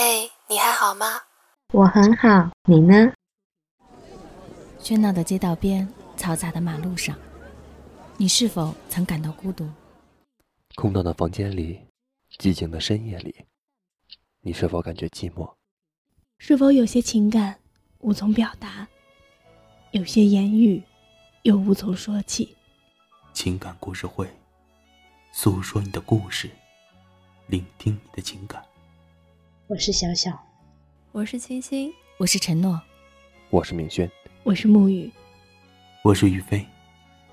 嘿，你还好吗？我很好，你呢？喧闹的街道边，嘈杂的马路上，你是否曾感到孤独？空荡的房间里，寂静的深夜里，你是否感觉寂寞？是否有些情感无从表达？有些言语又无从说起？情感故事会，诉说你的故事，聆听你的情感。我是小小，我是清新，我是承诺，我是明轩，我是沐雨，我是于飞。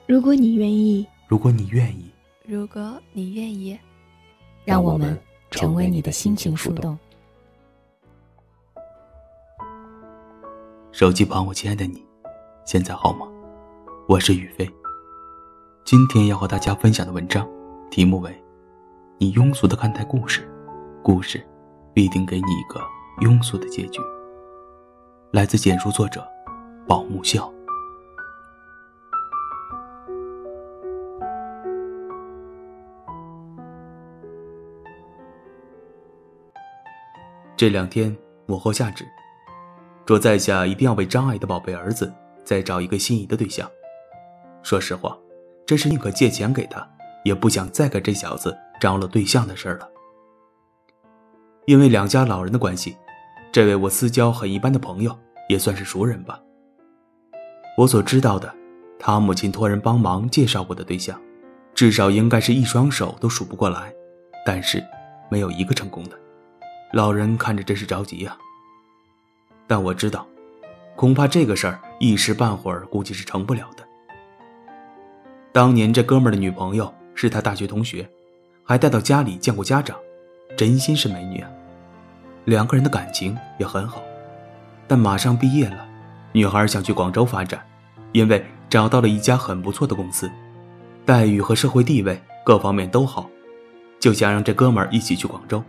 如果你愿意，如果你愿意，如果你愿意，让我们成为你的心情树洞。手机旁，我亲爱的你，现在好吗？我是雨飞。今天要和大家分享的文章，题目为《你庸俗的看待故事》，故事。必定给你一个庸俗的结局。来自简书作者宝木笑。这两天母后下旨，说在下一定要为张爱的宝贝儿子再找一个心仪的对象。说实话，真是宁可借钱给他，也不想再给这小子招了对象的事儿了。因为两家老人的关系，这位我私交很一般的朋友也算是熟人吧。我所知道的，他母亲托人帮忙介绍过的对象，至少应该是一双手都数不过来，但是没有一个成功的。老人看着真是着急呀。但我知道，恐怕这个事儿一时半会儿估计是成不了的。当年这哥们的女朋友是他大学同学，还带到家里见过家长。真心是美女啊，两个人的感情也很好，但马上毕业了，女孩想去广州发展，因为找到了一家很不错的公司，待遇和社会地位各方面都好，就想让这哥们一起去广州。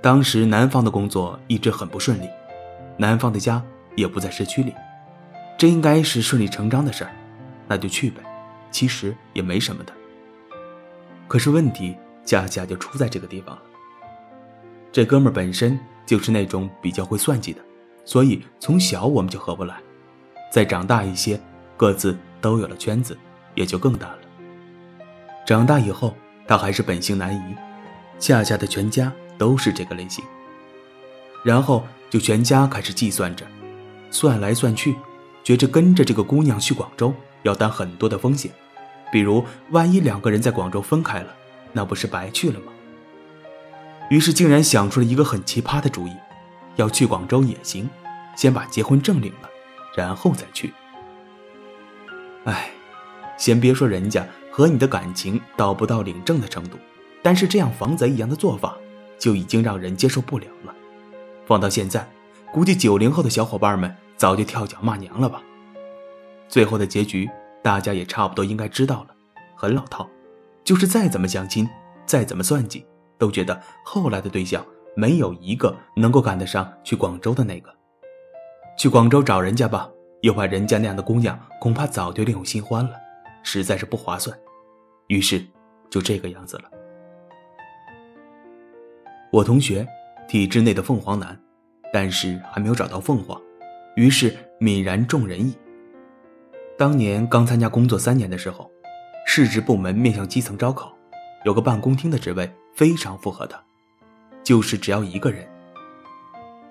当时男方的工作一直很不顺利，男方的家也不在市区里，这应该是顺理成章的事儿，那就去呗，其实也没什么的。可是问题。恰恰就出在这个地方了。这哥们本身就是那种比较会算计的，所以从小我们就合不来。再长大一些，各自都有了圈子，也就更大了。长大以后，他还是本性难移，恰恰的全家都是这个类型。然后就全家开始计算着，算来算去，觉着跟着这个姑娘去广州要担很多的风险，比如万一两个人在广州分开了。那不是白去了吗？于是竟然想出了一个很奇葩的主意，要去广州也行，先把结婚证领了，然后再去。哎，先别说人家和你的感情到不到领证的程度，但是这样防贼一样的做法就已经让人接受不了了。放到现在，估计九零后的小伙伴们早就跳脚骂娘了吧。最后的结局大家也差不多应该知道了，很老套。就是再怎么相亲，再怎么算计，都觉得后来的对象没有一个能够赶得上去广州的那个。去广州找人家吧，又怕人家那样的姑娘恐怕早就另有新欢了，实在是不划算。于是就这个样子了。我同学体制内的凤凰男，但是还没有找到凤凰，于是泯然众人矣。当年刚参加工作三年的时候。市直部门面向基层招考，有个办公厅的职位非常符合他，就是只要一个人。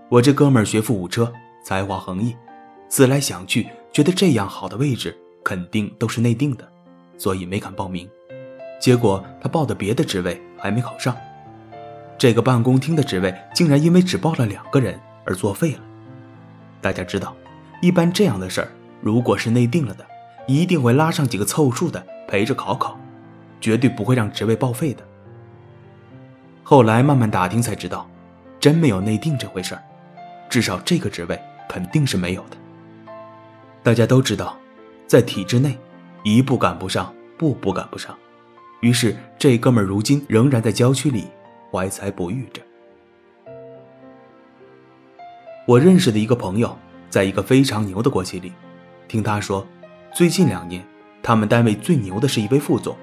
我这哥们儿学富五车，才华横溢，思来想去，觉得这样好的位置肯定都是内定的，所以没敢报名。结果他报的别的职位还没考上，这个办公厅的职位竟然因为只报了两个人而作废了。大家知道，一般这样的事儿，如果是内定了的，一定会拉上几个凑数的。陪着考考，绝对不会让职位报废的。后来慢慢打听才知道，真没有内定这回事儿，至少这个职位肯定是没有的。大家都知道，在体制内，一步赶不上，步步赶不上。于是这哥们儿如今仍然在郊区里怀才不遇着。我认识的一个朋友，在一个非常牛的国企里，听他说，最近两年。他们单位最牛的是一位副总，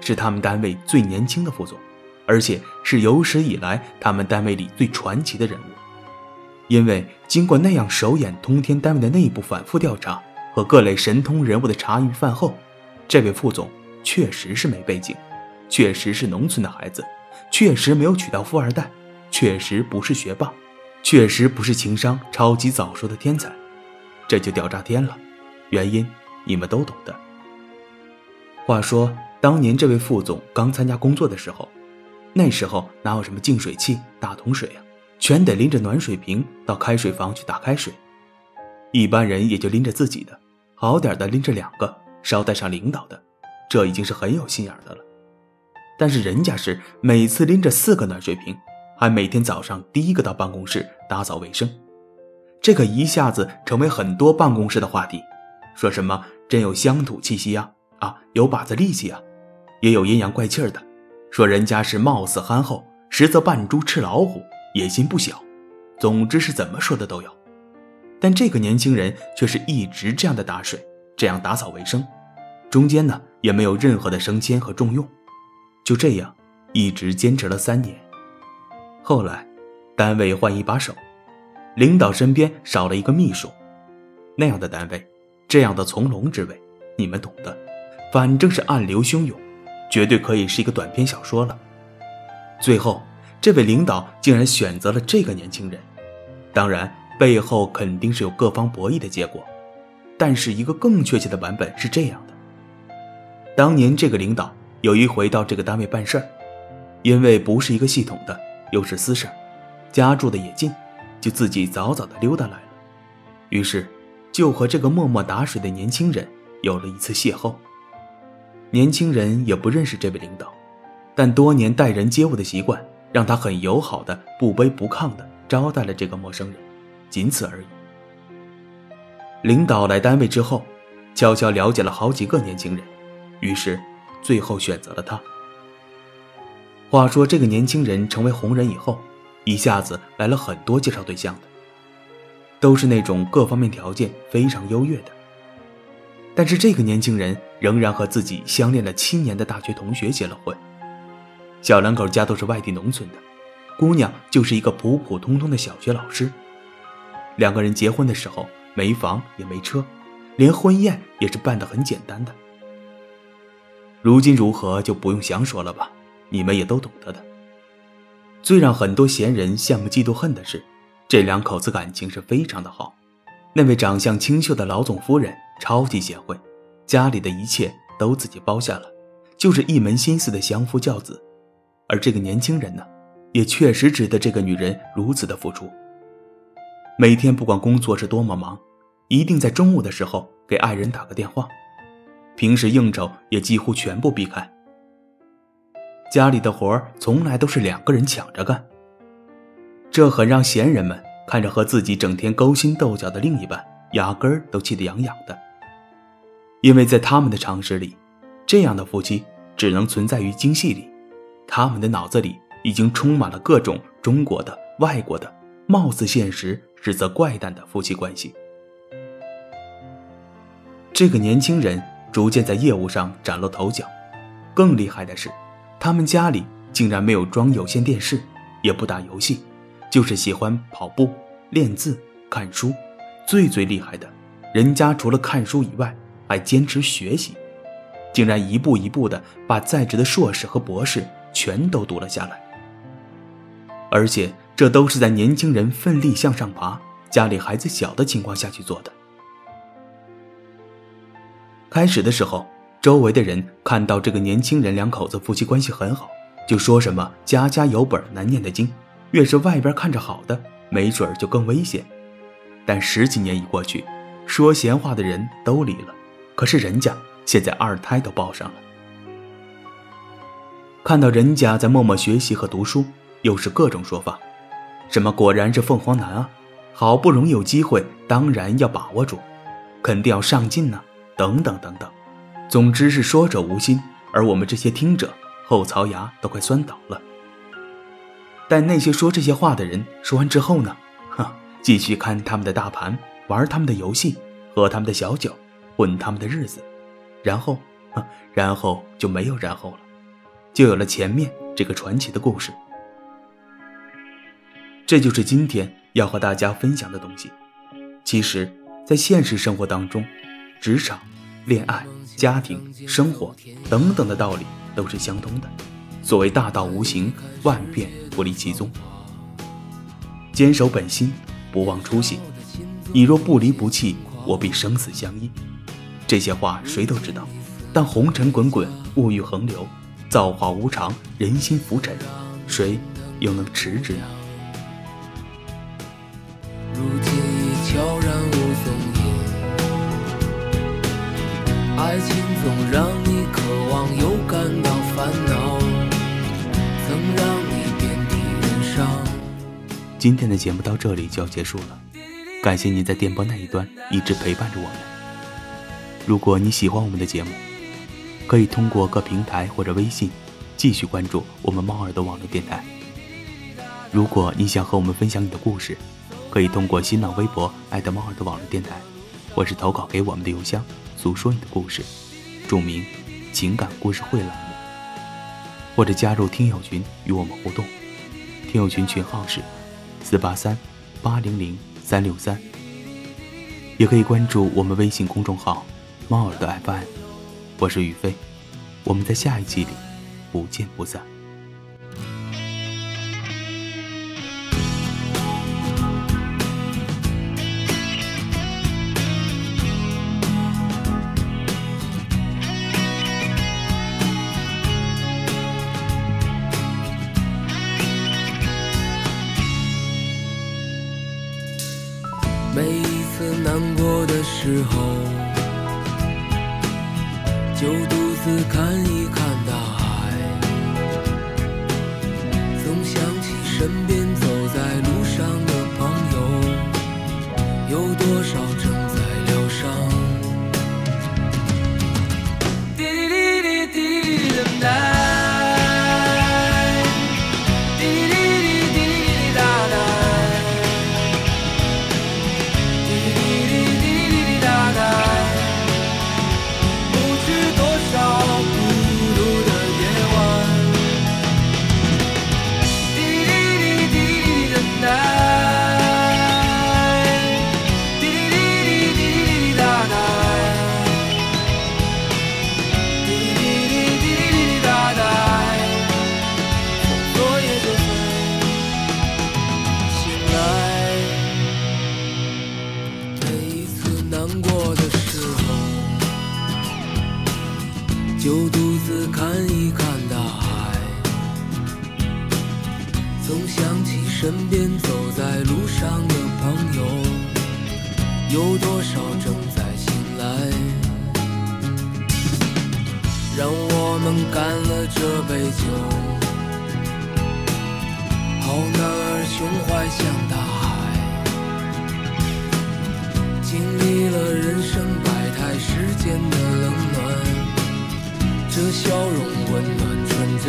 是他们单位最年轻的副总，而且是有史以来他们单位里最传奇的人物。因为经过那样手眼通天单位的内部反复调查和各类神通人物的茶余饭后，这位副总确实是没背景，确实是农村的孩子，确实没有娶到富二代，确实不是学霸，确实不是情商超级早熟的天才，这就屌炸天了。原因你们都懂的。话说当年这位副总刚参加工作的时候，那时候哪有什么净水器、大桶水啊？全得拎着暖水瓶到开水房去打开水，一般人也就拎着自己的，好点的拎着两个，捎带上领导的，这已经是很有心眼的了。但是人家是每次拎着四个暖水瓶，还每天早上第一个到办公室打扫卫生，这可一下子成为很多办公室的话题。说什么真有乡土气息呀，啊有把子力气啊，也有阴阳怪气的，说人家是貌似憨厚，实则扮猪吃老虎。野心不小，总之是怎么说的都有。但这个年轻人却是一直这样的打水，这样打扫卫生，中间呢也没有任何的升迁和重用，就这样一直坚持了三年。后来，单位换一把手，领导身边少了一个秘书，那样的单位，这样的从龙之位，你们懂的。反正是暗流汹涌，绝对可以是一个短篇小说了。最后。这位领导竟然选择了这个年轻人，当然背后肯定是有各方博弈的结果，但是一个更确切的版本是这样的：当年这个领导有一回到这个单位办事儿，因为不是一个系统的，又是私事儿，家住的也近，就自己早早的溜达来了，于是就和这个默默打水的年轻人有了一次邂逅。年轻人也不认识这位领导，但多年待人接物的习惯。让他很友好的、不卑不亢的招待了这个陌生人，仅此而已。领导来单位之后，悄悄了解了好几个年轻人，于是最后选择了他。话说这个年轻人成为红人以后，一下子来了很多介绍对象的，都是那种各方面条件非常优越的。但是这个年轻人仍然和自己相恋了七年的大学同学结了婚。小两口家都是外地农村的，姑娘就是一个普普通通的小学老师。两个人结婚的时候没房也没车，连婚宴也是办得很简单的。如今如何就不用详说了吧，你们也都懂得的。最让很多闲人羡慕嫉妒恨的是，这两口子感情是非常的好。那位长相清秀的老总夫人超级贤惠，家里的一切都自己包下了，就是一门心思的相夫教子。而这个年轻人呢，也确实值得这个女人如此的付出。每天不管工作是多么忙，一定在中午的时候给爱人打个电话。平时应酬也几乎全部避开。家里的活从来都是两个人抢着干，这很让闲人们看着和自己整天勾心斗角的另一半，压根儿都气得痒痒的。因为在他们的常识里，这样的夫妻只能存在于京戏里。他们的脑子里已经充满了各种中国的、外国的，貌似现实，实则怪诞的夫妻关系。这个年轻人逐渐在业务上崭露头角，更厉害的是，他们家里竟然没有装有线电视，也不打游戏，就是喜欢跑步、练字、看书。最最厉害的，人家除了看书以外，还坚持学习，竟然一步一步的把在职的硕士和博士。全都读了下来，而且这都是在年轻人奋力向上爬、家里孩子小的情况下去做的。开始的时候，周围的人看到这个年轻人两口子夫妻关系很好，就说什么“家家有本难念的经”，越是外边看着好的，没准就更危险。但十几年一过去，说闲话的人都离了，可是人家现在二胎都抱上了。看到人家在默默学习和读书，又是各种说法，什么果然是凤凰男啊，好不容易有机会，当然要把握住，肯定要上进呢，等等等等，总之是说者无心，而我们这些听者后槽牙都快酸倒了。但那些说这些话的人说完之后呢，哼，继续看他们的大盘，玩他们的游戏，喝他们的小酒，混他们的日子，然后，哼，然后就没有然后了。就有了前面这个传奇的故事。这就是今天要和大家分享的东西。其实，在现实生活当中，职场、恋爱、家庭、生活等等的道理都是相通的。所谓大道无形，万变不离其宗。坚守本心，不忘初心。你若不离不弃，我必生死相依。这些话谁都知道，但红尘滚滚，物欲横流，造化无常，人心浮沉，谁又能持之呢？今天的节目到这里就要结束了，感谢您在电波那一端一直陪伴着我们。如果你喜欢我们的节目，可以通过各平台或者微信继续关注我们猫耳朵网络电台。如果你想和我们分享你的故事，可以通过新浪微博艾特猫耳朵网络电台，或是投稿给我们的邮箱，诉说你的故事，注明“情感故事会”栏目，或者加入听友群与我们互动。听友群群号是四八三八零零三六三，也可以关注我们微信公众号“猫耳朵 FM”。我是宇飞，我们在下一期里不见不散。时候，就独自看一看大海，总想起身边走在路上的朋友，有多少身边走在路上的朋友，有多少正在醒来？让我们干了这杯酒，好男儿胸怀像大海，经历了人生百态世间的冷暖。这笑容温暖纯真，